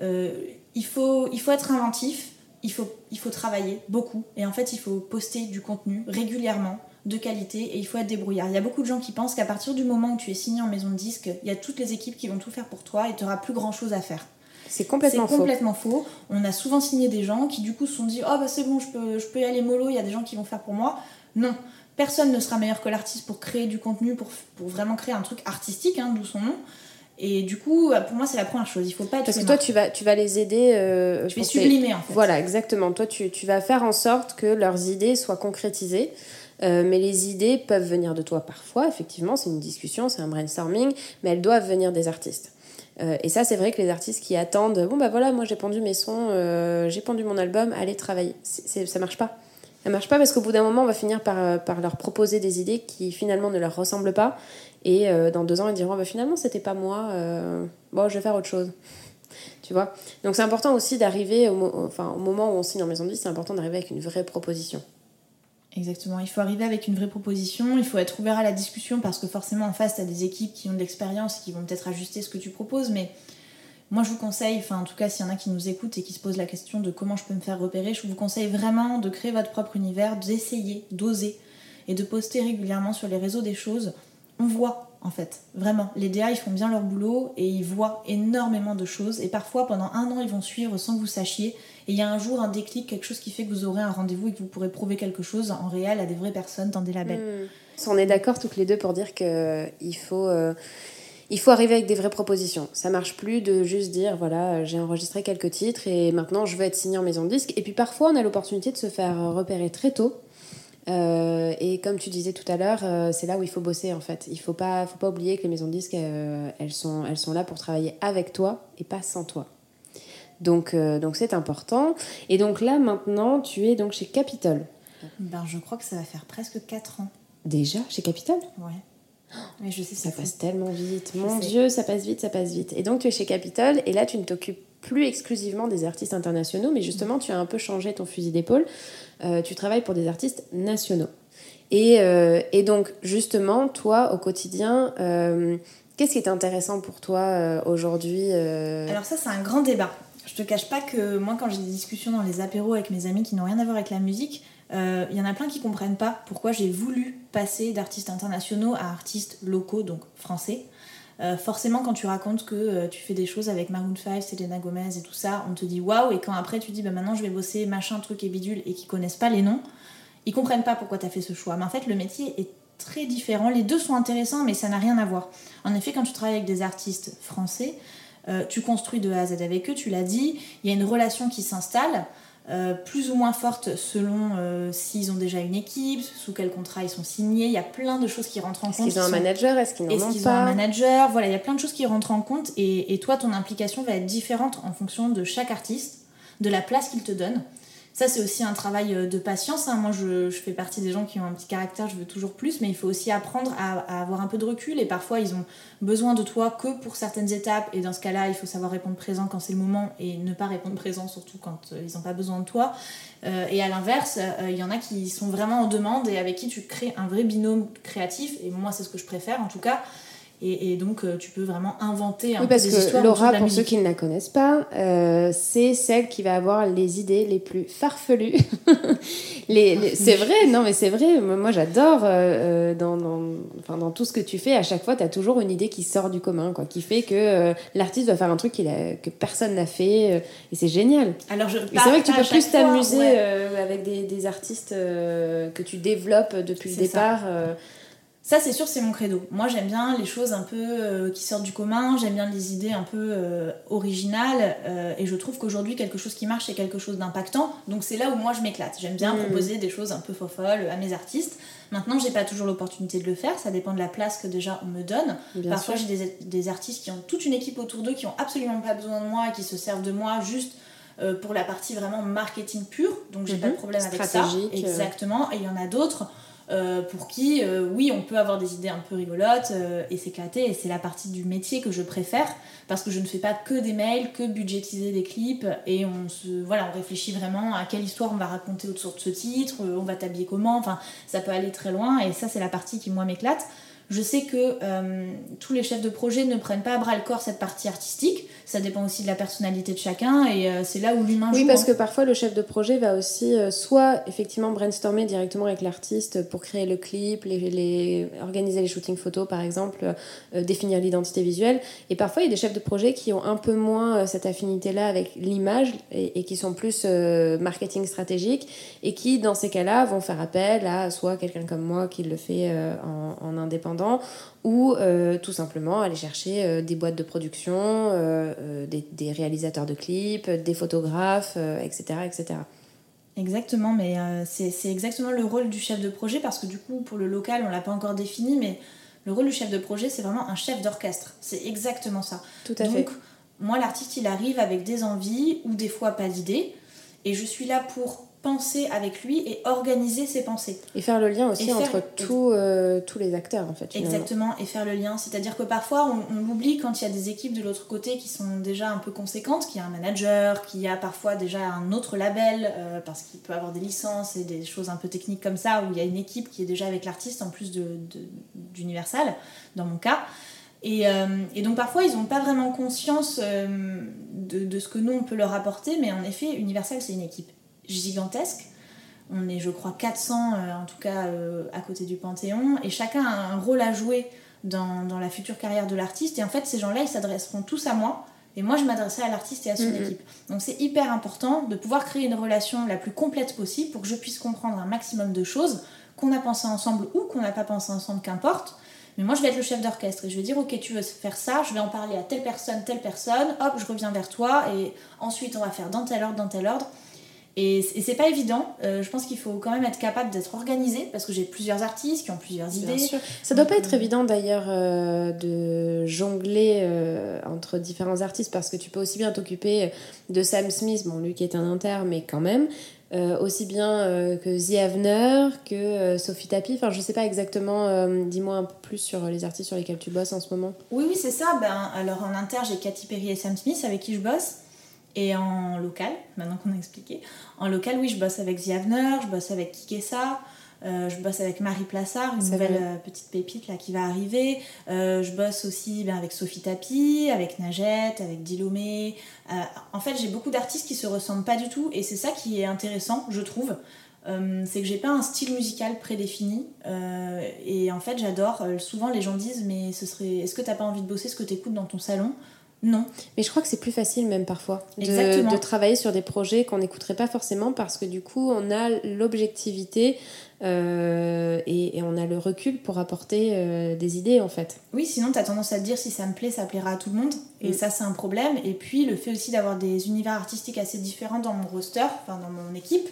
il, faut, il faut être inventif il faut, il faut travailler beaucoup. Et en fait, il faut poster du contenu régulièrement, de qualité, et il faut être débrouillard. Il y a beaucoup de gens qui pensent qu'à partir du moment où tu es signé en maison de disque, il y a toutes les équipes qui vont tout faire pour toi et tu n'auras plus grand chose à faire. C'est complètement faux. complètement faux. On a souvent signé des gens qui du coup se sont dit Oh bah c'est bon, je peux, je peux y aller mollo, il y a des gens qui vont faire pour moi. Non, personne ne sera meilleur que l'artiste pour créer du contenu, pour, pour vraiment créer un truc artistique, hein, d'où son nom. Et du coup, pour moi, c'est la première chose. Il faut pas être. Parce que toi, tu vas, tu vas les aider. Euh, je vais sublimer, en fait. Voilà, exactement. Toi, tu, tu, vas faire en sorte que leurs idées soient concrétisées. Euh, mais les idées peuvent venir de toi parfois, effectivement, c'est une discussion, c'est un brainstorming, mais elles doivent venir des artistes. Euh, et ça, c'est vrai que les artistes qui attendent, bon bah voilà, moi j'ai pendu mes sons, j'ai pendu mon album, allez travailler. ça marche pas. Ça marche pas parce qu'au bout d'un moment, on va finir par, par leur proposer des idées qui finalement ne leur ressemblent pas. Et euh, dans deux ans, ils diront bah, finalement, c'était pas moi, euh, bon, je vais faire autre chose. Tu vois? Donc c'est important aussi d'arriver, au, enfin, au moment où on signe en maison de vie, c'est important d'arriver avec une vraie proposition. Exactement, il faut arriver avec une vraie proposition, il faut être ouvert à la discussion parce que forcément en face, tu as des équipes qui ont de l'expérience, qui vont peut-être ajuster ce que tu proposes, mais moi je vous conseille, enfin en tout cas s'il y en a qui nous écoutent et qui se posent la question de comment je peux me faire repérer, je vous conseille vraiment de créer votre propre univers, d'essayer, d'oser et de poster régulièrement sur les réseaux des choses on voit en fait, vraiment. Les DA, ils font bien leur boulot et ils voient énormément de choses. Et parfois, pendant un an, ils vont suivre sans que vous sachiez. Et il y a un jour un déclic, quelque chose qui fait que vous aurez un rendez-vous et que vous pourrez prouver quelque chose en réel à des vraies personnes dans des labels. Hmm. On est d'accord toutes les deux pour dire qu'il faut... Euh, il faut arriver avec des vraies propositions. Ça marche plus de juste dire voilà, j'ai enregistré quelques titres et maintenant je veux être signé en maison de disque. Et puis parfois on a l'opportunité de se faire repérer très tôt euh, et comme tu disais tout à l'heure, euh, c'est là où il faut bosser en fait. Il faut pas, faut pas oublier que les maisons de disques, euh, elles, sont, elles sont là pour travailler avec toi et pas sans toi. Donc donc c'est important. Et donc là maintenant, tu es donc chez Capitol. Ben, je crois que ça va faire presque 4 ans. Déjà chez Capitol? Ouais. Mais je sais, ça passe tellement vite. Mon Dieu, ça passe vite, ça passe vite. Et donc tu es chez Capitol et là tu ne t'occupes plus exclusivement des artistes internationaux, mais justement tu as un peu changé ton fusil d'épaule. Euh, tu travailles pour des artistes nationaux. Et, euh, et donc, justement, toi, au quotidien, euh, qu'est-ce qui est intéressant pour toi aujourd'hui Alors ça, c'est un grand débat. Je te cache pas que moi, quand j'ai des discussions dans les apéros avec mes amis qui n'ont rien à voir avec la musique, il y en a plein qui comprennent pas pourquoi j'ai voulu passer d'artistes internationaux à artistes locaux, donc français. forcément, quand tu racontes que tu fais des choses avec Maroon 5, Selena Gomez et tout ça, on te dit waouh, et quand après tu dis bah maintenant je vais bosser machin, truc et bidule et qui connaissent pas les noms, ils comprennent pas pourquoi tu as fait ce choix. Mais en fait, le métier est très différent. Les deux sont intéressants, mais ça n'a rien à voir. En effet, quand tu travailles avec des artistes français, euh, tu construis de A à Z avec eux, tu l'as dit, il y a une relation qui s'installe. Euh, plus ou moins forte selon euh, s'ils ont déjà une équipe, sous quel contrat ils sont signés. Il y a plein de choses qui rentrent en compte. Est-ce qu'ils ont un manager Est-ce qu'ils n'en ont, qu ont un manager? Voilà, il y a plein de choses qui rentrent en compte. Et, et, toi, ton implication va être différente en fonction de chaque artiste, de la place qu'il te donne. Ça, c'est aussi un travail euh, de patience. Hein. Moi, je, fais partie des gens qui ont un petit caractère, je veux toujours plus, mais il faut aussi apprendre à, avoir un peu de recul. Et parfois, ils ont besoin de toi que pour certaines étapes. Et dans ce cas-là, il faut savoir répondre présent quand c'est le moment et ne pas répondre présent, surtout quand euh, ils n'ont pas besoin de toi. Euh, et à l'inverse, il y en a qui sont vraiment en demande et avec qui tu crées un vrai binôme créatif. Et moi, c'est ce que je préfère en tout cas. Et, donc, euh, tu peux vraiment inventer un oui, peu des histoires. Laura, pour ceux qui ne la connaissent pas, euh, c'est celle qui va avoir les idées les plus farfelues. les, c'est vrai, non, mais c'est vrai. Moi, j'adore euh, dans, dans, enfin, dans tout ce que tu fais. À chaque fois, tu as toujours une idée qui sort du commun, quoi, qui fait que l'artiste doit faire un truc a, que personne n'a fait. et c'est génial. Alors, je c'est vrai que tu peux plus t'amuser avec des, des artistes que tu développes depuis le départ. Ça, c'est sûr, c'est mon credo. Moi, j'aime bien les choses un peu euh, qui sortent du commun, j'aime bien les idées un peu euh, originales, euh, et je trouve qu'aujourd'hui, quelque chose qui marche, c'est quelque chose d'impactant. Donc, c'est là où moi, je m'éclate. J'aime bien mm. proposer des choses un peu folles à mes artistes. Maintenant, j'ai pas toujours l'opportunité de le faire, ça dépend de la place que déjà on me donne. Parfois, j'ai des, des, artistes qui ont toute une équipe autour d'eux, qui ont absolument pas besoin de moi et qui se servent de moi juste pour la partie vraiment marketing pur, donc j'ai pas de Mhm. problème avec ça. Exactement. Et il y en a d'autres euh, pour qui, euh, oui, on peut avoir des idées un peu rigolotes euh, et s'éclater. Et c'est la partie du métier que je préfère parce que je ne fais pas que des mails, que budgétiser des clips. Et on se, voilà, on réfléchit vraiment à quelle histoire on va raconter autour de ce titre, on va t'habiller comment. Enfin, ça peut aller très loin. Et ça, c'est la partie qui moi m'éclate. Je sais que euh, tous les chefs de projet ne prennent pas à bras le corps cette partie artistique. Ça dépend aussi de la personnalité de chacun et euh, c'est là où l'humain Oui, joue. parce hein. que parfois le chef de projet va aussi euh, soit effectivement brainstormer directement avec l'artiste pour créer le clip, les, les- organiser les shootings photos par exemple, définir l'identité visuelle. Et parfois il y a des chefs de projet qui ont un peu moins cette affinité-là avec l'image et, et qui sont plus marketing stratégique et qui dans ces cas-là vont faire appel à soit quelqu'un comme moi qui le fait en, en indépendant ou euh, tout simplement aller chercher euh, des boîtes de production, euh, des, des réalisateurs de clips, des photographes, etc., etc. Exactement, mais c'est c'est exactement le rôle du chef de projet parce que du coup, pour le local, on l'a pas encore défini, mais le rôle du chef de projet, c'est vraiment un chef d'orchestre. C'est exactement ça. Tout à Donc, fait. moi, l'artiste, il arrive avec des envies ou des fois pas d'idées, et je suis là pour penser avec lui et organiser ses pensées. Et faire le lien aussi faire- entre tous, euh, tous les acteurs, en fait. finalement. Exactement, et faire le lien. C'est-à-dire que parfois, on, on l'oublie quand il y a des équipes de l'autre côté qui sont déjà un peu conséquentes, qu'il y a un manager, qu'il y a parfois déjà un autre label, euh, parce qu'il peut avoir des licences et des choses un peu techniques comme ça, où il y a une équipe qui est déjà avec l'artiste en plus de, de- d'Universal, dans mon cas. Et, euh, et donc parfois, ils n'ont pas vraiment conscience euh, de, de ce que nous, on peut leur apporter, mais en effet, Universal, c'est une équipe gigantesque. On est, je crois, 400 euh, en tout cas euh, à côté du Panthéon, et chacun a un rôle à jouer dans, dans la future carrière de l'artiste. Et en fait, ces gens-là, ils s'adresseront tous à moi, et moi, je m'adresserai à l'artiste et à son Mhm. équipe. Donc c'est hyper important de pouvoir créer une relation la plus complète possible pour que je puisse comprendre un maximum de choses qu'on a pensé ensemble ou qu'on n'a pas pensé ensemble, qu'importe. Mais moi, je vais être le chef d'orchestre et je vais dire, ok, tu veux faire ça, je vais en parler à telle personne, telle personne, hop, je reviens vers toi et ensuite on va faire dans tel ordre, dans tel ordre. Et, c'est pas évident, Euh, je pense qu'il faut quand même être capable d'être organisé parce que j'ai plusieurs artistes qui ont plusieurs Bien idées. sûr. Ça doit pas être euh, évident d'ailleurs euh, de jongler euh, entre différents artistes parce que tu peux aussi bien t'occuper de Sam Smith, bon lui qui est un inter mais quand même, aussi bien que The Avener, que Sophie Tapi. Enfin je sais pas exactement, dis-moi un peu plus sur les artistes sur lesquels tu bosses en ce moment. Oui, oui, c'est ça. Ben, alors en inter, j'ai Katy Perry et Sam Smith avec qui je bosse. Et en local, maintenant qu'on a expliqué, en local, oui, je bosse avec The Avener, je bosse avec Kikessa, euh, je bosse avec Marie Plassard, une nouvelle euh, petite pépite là qui va arriver. Euh, je bosse aussi ben, avec Sophie Tapi, avec Najette, avec Dilomé. En fait, j'ai beaucoup d'artistes qui se ressemblent pas du tout et c'est ça qui est intéressant, je trouve. C'est que j'ai pas un style musical prédéfini et en fait j'adore. Souvent les gens disent mais ce serait est-ce que t'as pas envie de bosser ce que t'écoutes dans ton salon? Non. Mais je crois que c'est plus facile même parfois de, travailler sur des projets qu'on n'écouterait pas forcément parce que du coup on a l'objectivité euh, et, et on a le recul pour apporter euh, des idées en fait. Oui, sinon t'as tendance à te dire si ça me plaît, ça plaira à tout le monde. Et Mm. ça, c'est un problème. Et puis le fait aussi d'avoir des univers artistiques assez différents dans mon roster, enfin dans mon équipe,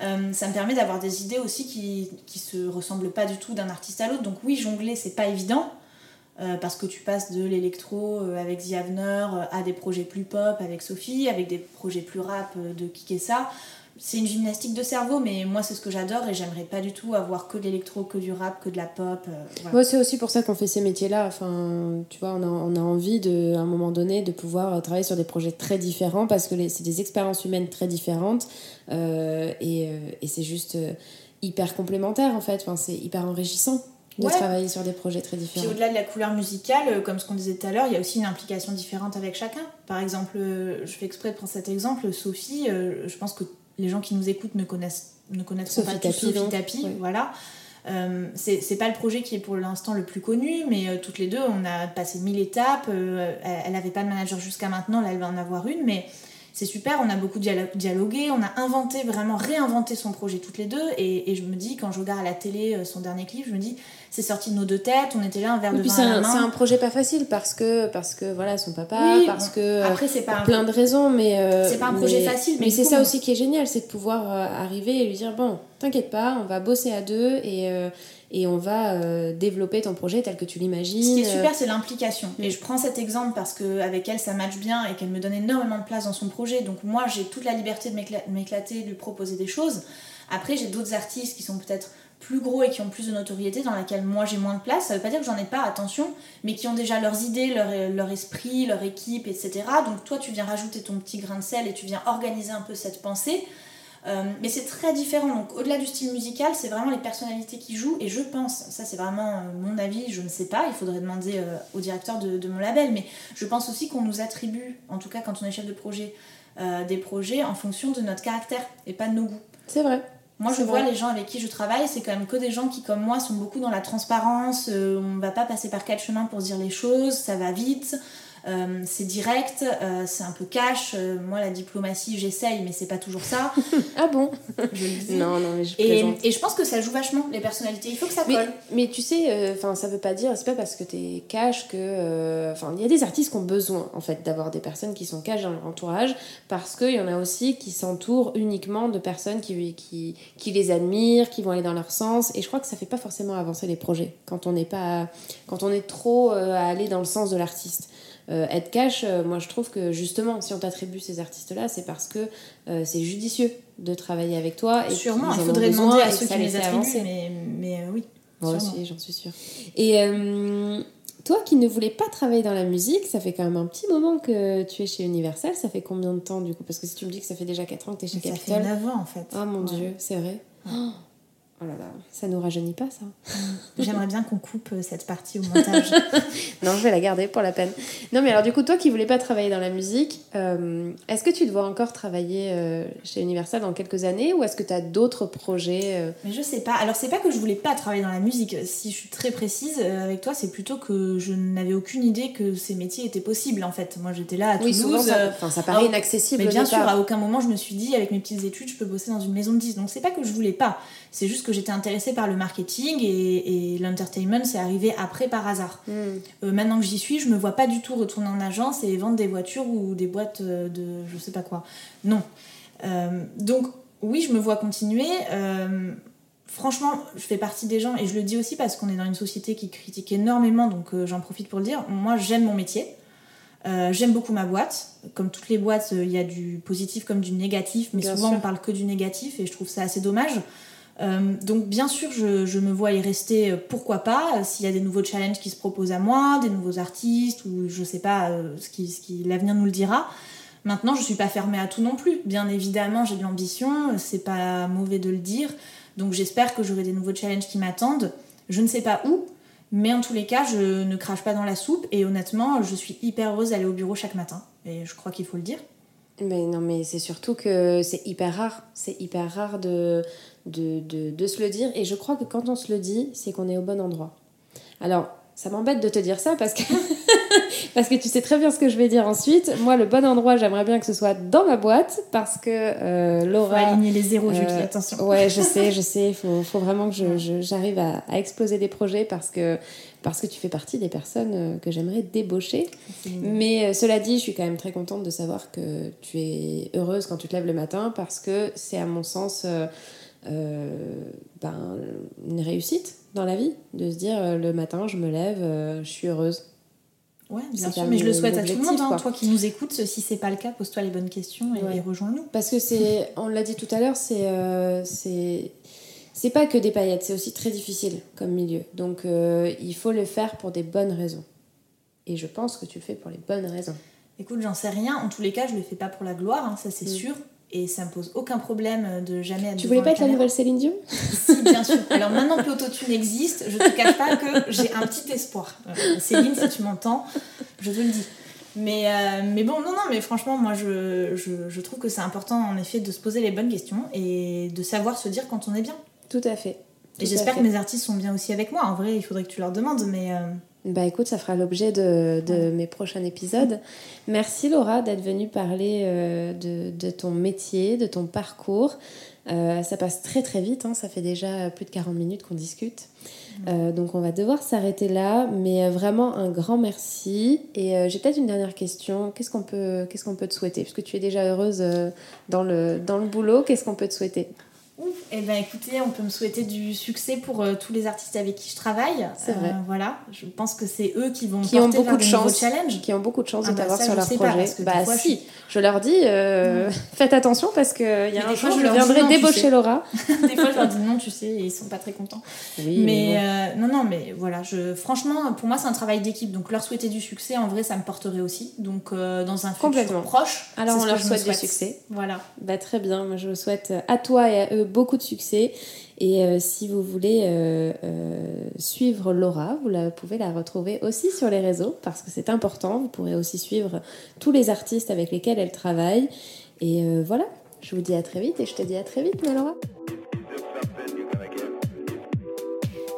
euh, ça me permet d'avoir des idées aussi qui, qui se ressemblent pas du tout d'un artiste à l'autre. Donc oui, jongler, c'est pas évident. Euh, parce que tu passes de l'électro euh, avec The Avener euh, à des projets plus pop avec Sophie, avec des projets plus rap de Kikessa. C'est une gymnastique de cerveau, mais moi c'est ce que j'adore et j'aimerais pas du tout avoir que de l'électro, que du rap, que de la pop. voilà. C'est aussi pour ça qu'on fait ces métiers-là. Enfin, tu vois, on a, envie à un moment donné de pouvoir travailler sur des projets très différents parce que c'est des expériences humaines très différentes et, c'est juste hyper complémentaire en fait. C'est hyper enrichissant de Ouais. travailler sur des projets très Puis différents. au-delà de la couleur musicale, euh, comme ce qu'on disait tout à l'heure, il y a aussi une implication différente avec chacun. Par exemple, euh, je fais exprès de prendre cet exemple, Sophie, euh, je pense que les gens qui nous écoutent ne connaissent ne connaîtront Sophie pas tous Tapi, Sophie donc, Tapi, ouais. voilà. Euh, c'est pas le projet qui est pour l'instant le plus connu, mais euh, toutes les deux, on a passé mille étapes. euh, elle elle avait pas de manager jusqu'à maintenant, là elle va en avoir une, mais c'est super, on a beaucoup dialo- dialogué, on a inventé, vraiment réinventé son projet toutes les deux. Et, et je me dis, quand je regarde à la télé son dernier clip, je me dis, c'est sorti de nos deux têtes, on était là un verre de puis vin c'est à la un, projet pas facile parce que, parce que voilà, son papa, Oui, parce que. après, c'est pas pour un- plein de raisons, mais. euh, C'est pas un projet mais- facile, mais c'est ça aussi qui est génial, c'est de pouvoir euh, arriver et lui dire bon, t'inquiète pas, on va bosser à deux et, euh, et on va euh, développer ton projet tel que tu l'imagines. Ce qui est super, c'est l'implication. Mm. Et je prends cet exemple parce qu'avec elle, ça match bien et qu'elle me donne énormément de place dans son projet. Donc moi, j'ai toute la liberté de m'écla- m'éclater, de lui proposer des choses. Après, j'ai d'autres artistes qui sont peut-être plus gros et qui ont plus de notoriété, dans laquelle moi j'ai moins de place. Ça veut pas dire que j'en ai pas, attention, mais qui ont déjà leurs idées, leur, leur esprit, leur équipe, etc. Donc toi, tu viens rajouter ton petit grain de sel et tu viens organiser un peu cette pensée. Euh, mais c'est très différent. Donc, au-delà du style musical, c'est vraiment les personnalités qui jouent. Et je pense, ça c'est vraiment euh, mon avis, je ne sais pas, il faudrait demander euh, au directeur de, de mon label, mais je pense aussi qu'on nous attribue, en tout cas quand on est chef de projet, des projets en fonction de notre caractère et pas de nos goûts. C'est vrai. Moi, je vois les gens avec qui je travaille, c'est quand même que des gens qui, comme moi, sont beaucoup dans la transparence. euh, on va pas passer par quatre chemins pour se dire les choses, ça va vite, euh, c'est direct, euh, c'est un peu cash. Euh, moi, la diplomatie, j'essaye, mais c'est pas toujours ça. Ah bon Je le dis. Non, non, mais je Et, plaisante. et je pense que ça joue vachement les personnalités. Il faut que ça colle. mais tu sais, enfin, ça veut pas dire, c'est pas parce que t'es cash que. euh, Enfin, il y a des artistes qui ont besoin, en fait, d'avoir des personnes qui sont cash dans leur entourage, parce qu'il y en a aussi qui s'entourent uniquement de personnes qui, qui, qui les admirent, qui vont aller dans leur sens, et je crois que ça fait pas forcément avancer les projets quand on n'est pas. quand on est trop euh, à aller dans le sens de l'artiste. Euh, être cash, euh, moi je trouve que justement, si on t'attribue ces artistes-là, c'est parce que euh, c'est judicieux de travailler avec toi. Et Sûrement, il faudrait demander à ceux qui les attribuent, mais, mais euh, oui. Moi sûrement. aussi, j'en suis sûre. Et euh, toi qui ne voulais pas travailler dans la musique, ça fait quand même un petit moment que tu es chez Universal. Ça fait combien de temps du coup? Parce que si tu me dis que ça fait déjà 4 ans que tu es chez Ça fait Capitol. 9 ans en fait. Oh mon Ouais. dieu, c'est vrai. Oh. Oh là là, ça nous rajeunit pas ça. J'aimerais bien qu'on coupe euh, cette partie au montage. Non, je vais la garder pour la peine. Non, mais alors du coup, toi qui voulais pas travailler dans la musique, euh, est-ce que tu te vois encore travailler euh, chez Universal dans quelques années ou est-ce que tu as d'autres projets euh, Mais je sais pas. Alors, c'est pas que je voulais pas travailler dans la musique. Si je suis très précise avec toi, c'est plutôt que je n'avais aucune idée que ces métiers étaient possibles en fait. Moi, j'étais là à Oui, Toulouse. souvent ça, enfin, ça paraît ah, inaccessible. mais bien sûr, à aucun moment je me suis dit, avec mes petites études, je peux bosser dans une maison de 10. Donc, c'est pas que je voulais pas. C'est juste que j'étais intéressée par le marketing et, et l'entertainment, c'est arrivé après par hasard. Hmm. Euh, maintenant que j'y suis, je me vois pas du tout retourner en agence et vendre des voitures ou des boîtes euh, de je sais pas quoi. Non. Euh, donc oui, je me vois continuer. Euh, franchement, je fais partie des gens et je le dis aussi parce qu'on est dans une société qui critique énormément, donc euh, j'en profite pour le dire. Moi, j'aime mon métier. Euh, j'aime beaucoup ma boîte. Comme toutes les boîtes, euh, il y a du positif comme du négatif, mais Bien souvent sûr. on parle que du négatif et je trouve ça assez dommage. Euh, donc bien sûr, je, me vois y rester, euh, pourquoi pas, euh, s'il y a des nouveaux challenges qui se proposent à moi, des nouveaux artistes, ou je sais pas, ce qui, l'avenir nous le dira. Maintenant, je suis pas fermée à tout non plus. Bien évidemment, j'ai de l'ambition, c'est pas mauvais de le dire. Donc j'espère que j'aurai des nouveaux challenges qui m'attendent. Je ne sais pas où, mais en tous les cas, je ne crache pas dans la soupe et honnêtement, je suis hyper heureuse d'aller au bureau chaque matin. Et je crois qu'il faut le dire. Mais non, mais c'est surtout que c'est hyper rare. C'est hyper rare de, de, de, de se le dire. Et je crois que quand on se le dit, c'est qu'on est au bon endroit. Alors, ça m'embête de te dire ça parce que, parce que tu sais très bien ce que je vais dire ensuite. Moi, le bon endroit, j'aimerais bien que ce soit dans ma boîte parce que euh, Faut Laura. aligner les zéros, Julie, Euh, attention. Ouais, je sais, je sais. Il faut, faut vraiment que je- je- j'arrive à, à exploser des projets parce que, parce que tu fais partie des personnes euh, que j'aimerais débaucher. Mais euh, cela dit, je suis quand même très contente de savoir que tu es heureuse quand tu te lèves le matin parce que c'est à mon sens euh, ben, une réussite dans la vie de se dire euh, le matin je me lève, euh, je suis heureuse. Ouais, bien sûr, mais je le souhaite à tout le monde. hein. Toi qui nous écoutes, si c'est pas le cas, pose-toi les bonnes questions et, Ouais. et rejoins-nous. Parce que c'est, on l'a dit tout à l'heure, c'est euh, c'est c'est pas que des paillettes, c'est aussi très difficile comme milieu. Donc euh, il faut le faire pour des bonnes raisons. Et je pense que tu le fais pour les bonnes raisons. Écoute, j'en sais rien. En tous les cas, je le fais pas pour la gloire, hein, ça c'est Mm. sûr. Et ça me pose aucun problème de jamais être Tu voulais pas être la nouvelle Céline Dion Si, bien sûr. Alors maintenant que l'autotune existe, je te cache pas que j'ai un petit espoir. Euh, Céline, si tu m'entends, je te le dis. Mais, euh, mais bon, non, non, mais franchement, moi, je, je, je trouve que c'est important, en effet, de se poser les bonnes questions et de savoir se dire quand on est bien. Tout à fait. Tout Et j'espère que mes artistes sont bien aussi avec moi. En vrai, il faudrait que tu leur demandes, mais... euh, Bah écoute, ça fera l'objet de, de mes prochains épisodes. Merci Laura d'être venue parler euh, de, de ton métier, de ton parcours. Euh, ça passe très très vite, hein, ça fait déjà plus de 40 minutes qu'on discute. Euh, donc on va devoir s'arrêter là, mais vraiment un grand merci. Et j'ai peut-être une dernière question. Qu'est-ce qu'on peut, qu'est-ce qu'on peut te souhaiter? Puisque tu es déjà heureuse dans, le, dans le boulot, qu'est-ce qu'on peut te souhaiter? Eh ben écoutez, on peut me souhaiter du succès pour euh, tous les artistes avec qui je travaille. C'est vrai. Euh, voilà, je pense que c'est eux qui vont qui ont beaucoup de chance, challenge. qui ont beaucoup de chance de ah bah t'avoir sur leur projet. bah si, je... leur dis, euh, faites attention parce que il y a un jour je, viendrai débaucher Laura. des fois je leur dis non, tu sais, ils sont pas très contents. Oui, mais non, non, mais voilà, je franchement, pour moi c'est un travail d'équipe, donc leur souhaiter du succès, en vrai, ça me porterait aussi. Donc dans un futur proche. Alors on leur souhaite du succès. Voilà. Bah très bien, moi je souhaite à toi et à eux beaucoup de succès. Et euh, si vous voulez euh, euh, suivre Laura, vous la, pouvez la retrouver aussi sur les réseaux parce que c'est important. Vous pourrez aussi suivre tous les artistes avec lesquels elle travaille. Et voilà, je vous dis à très vite et je te dis à très vite, Laura.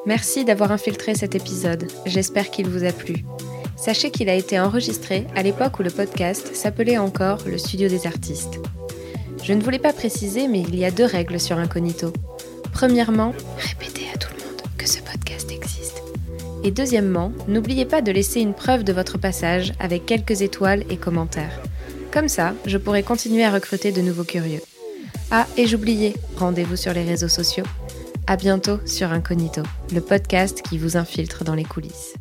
Merci d'avoir infiltré cet épisode. J'espère qu'il vous a plu. Sachez qu'il a été enregistré à l'époque où le podcast s'appelait encore le Studio des artistes. Je ne voulais pas préciser, mais il y a deux règles sur Incognito. Premièrement, répétez à tout le monde que ce podcast existe. Et deuxièmement, n'oubliez pas de laisser une preuve de votre passage avec quelques étoiles et commentaires. Comme ça, je pourrai continuer à recruter de nouveaux curieux. Ah, et j'oubliais, rendez-vous sur les réseaux sociaux. À bientôt sur Incognito, le podcast qui vous infiltre dans les coulisses.